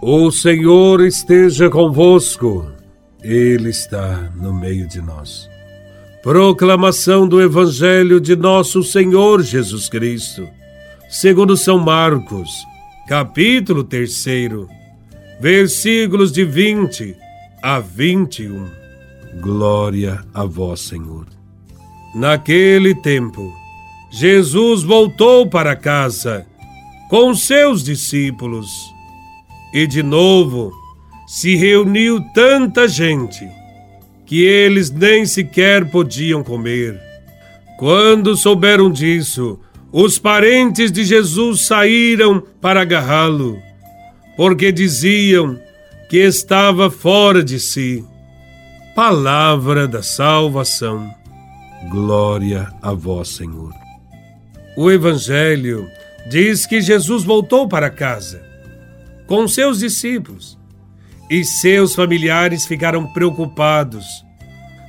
O Senhor esteja convosco, Ele está no meio de nós. Proclamação do Evangelho de Nosso Senhor Jesus Cristo, segundo São Marcos, capítulo 3, versículos de 20 a 21. Glória a Vós, Senhor. Naquele tempo, Jesus voltou para casa com seus discípulos e de novo se reuniu tanta gente que eles nem sequer podiam comer. Quando souberam disso, os parentes de Jesus saíram para agarrá-lo, porque diziam que estava fora de si. Palavra da salvação. Glória a vós, Senhor. O Evangelho diz que Jesus voltou para casa com seus discípulos e seus familiares ficaram preocupados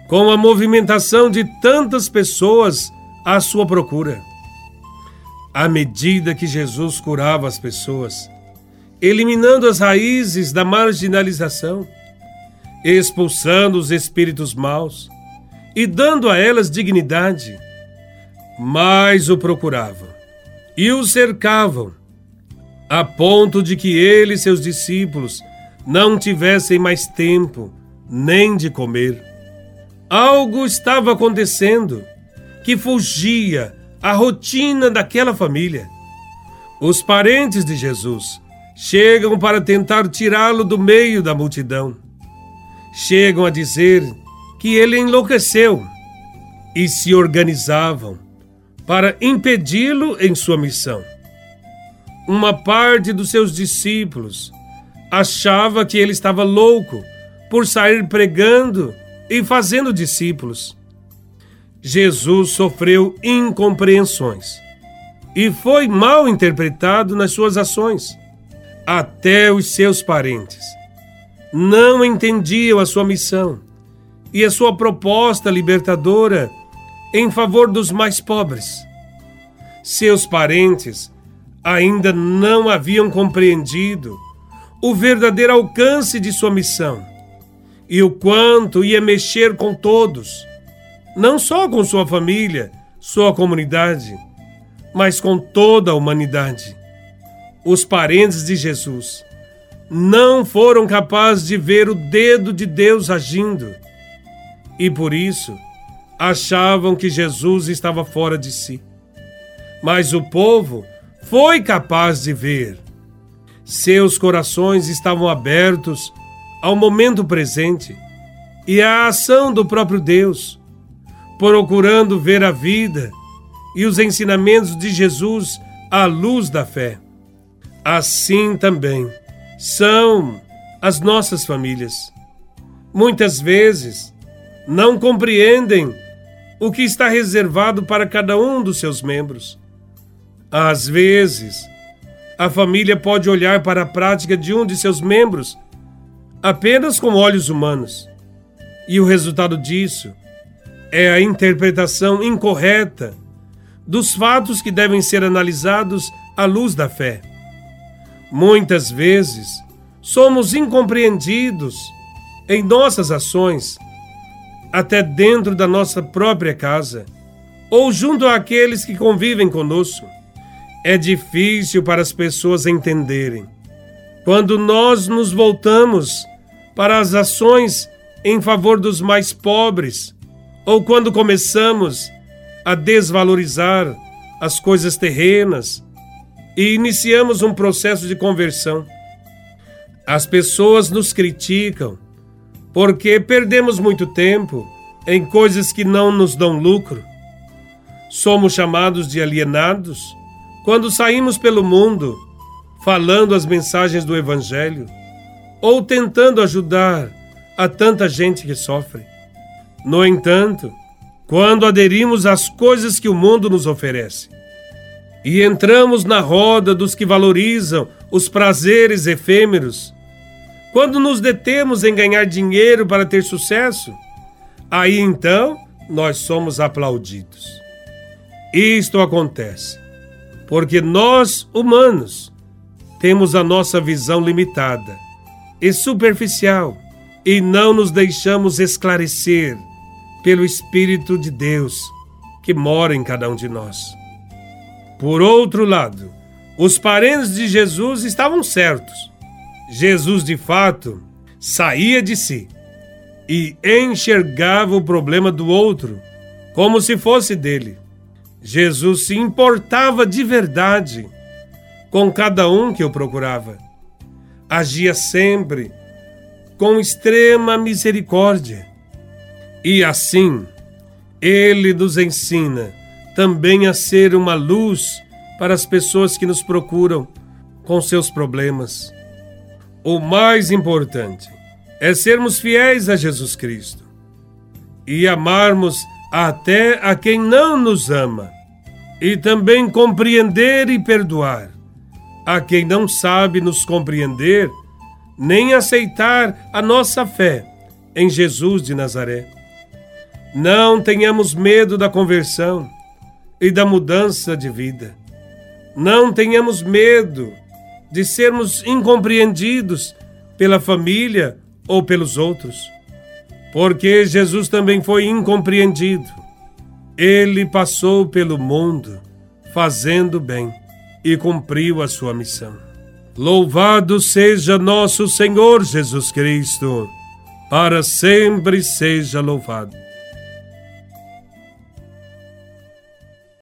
com a movimentação de tantas pessoas à sua procura. À medida que Jesus curava as pessoas, eliminando as raízes da marginalização, expulsando os espíritos maus e dando a elas dignidade, mais o procuravam e o cercavam a ponto de que ele e seus discípulos não tivessem mais tempo nem de comer. Algo estava acontecendo que fugia à rotina daquela família. Os parentes de Jesus chegam para tentar tirá-lo do meio da multidão. Chegam a dizer que ele enlouqueceu e se organizavam para impedi-lo em sua missão uma parte dos seus discípulos achava que ele estava louco por sair pregando e fazendo discípulos. Jesus sofreu incompreensões e foi mal interpretado nas suas ações. Até os seus parentes não entendiam a sua missão e a sua proposta libertadora em favor dos mais pobres. Seus parentes ainda não haviam compreendido o verdadeiro alcance de sua missão e o quanto ia mexer com todos, não só com sua família, sua comunidade, mas com toda a humanidade. Os parentes de Jesus não foram capazes de ver o dedo de Deus agindo e por isso achavam que Jesus estava fora de si. Mas o povo foi capaz de ver. Seus corações estavam abertos ao momento presente e à ação do próprio Deus, procurando ver a vida e os ensinamentos de Jesus à luz da fé. Assim também são as nossas famílias. Muitas vezes não compreendem o que está reservado para cada um dos seus membros às vezes, a família pode olhar para a prática de um de seus membros apenas com olhos humanos. E o resultado disso é a interpretação incorreta dos fatos que devem ser analisados à luz da fé. Muitas vezes somos incompreendidos em nossas ações, até dentro da nossa própria casa ou junto àqueles que convivem conosco é difícil para as pessoas entenderem. Quando nós nos voltamos para as ações em favor dos mais pobres, ou quando começamos a desvalorizar as coisas terrenas e iniciamos um processo de conversão. As pessoas nos criticam porque perdemos muito tempo em coisas que não nos dão lucro. Somos chamados de alienados quando saímos pelo mundo falando as mensagens do Evangelho ou tentando ajudar a tanta gente que sofre. No entanto, quando aderimos às coisas que o mundo nos oferece e entramos na roda dos que valorizam os prazeres efêmeros, quando nos detemos em ganhar dinheiro para ter sucesso, aí então nós somos aplaudidos. Isto acontece porque nós, humanos, temos a nossa visão limitada e superficial e não nos deixamos esclarecer pelo Espírito de Deus que mora em cada um de nós. Por outro lado, os parentes de Jesus estavam certos. Jesus, de fato, saía de si e enxergava o problema do outro como se fosse dele. Jesus se importava de verdade com cada um que o procurava. Agia sempre com extrema misericórdia. E assim, ele nos ensina também a ser uma luz para as pessoas que nos procuram com seus problemas. O mais importante é sermos fiéis a Jesus Cristo e amarmos até a quem não nos ama, e também compreender e perdoar a quem não sabe nos compreender nem aceitar a nossa fé em Jesus de Nazaré. Não tenhamos medo da conversão e da mudança de vida. Não tenhamos medo de sermos incompreendidos pela família ou pelos outros, porque Jesus também foi incompreendido. Ele passou pelo mundo fazendo bem e cumpriu a sua missão. Louvado seja nosso Senhor Jesus Cristo, para sempre seja louvado.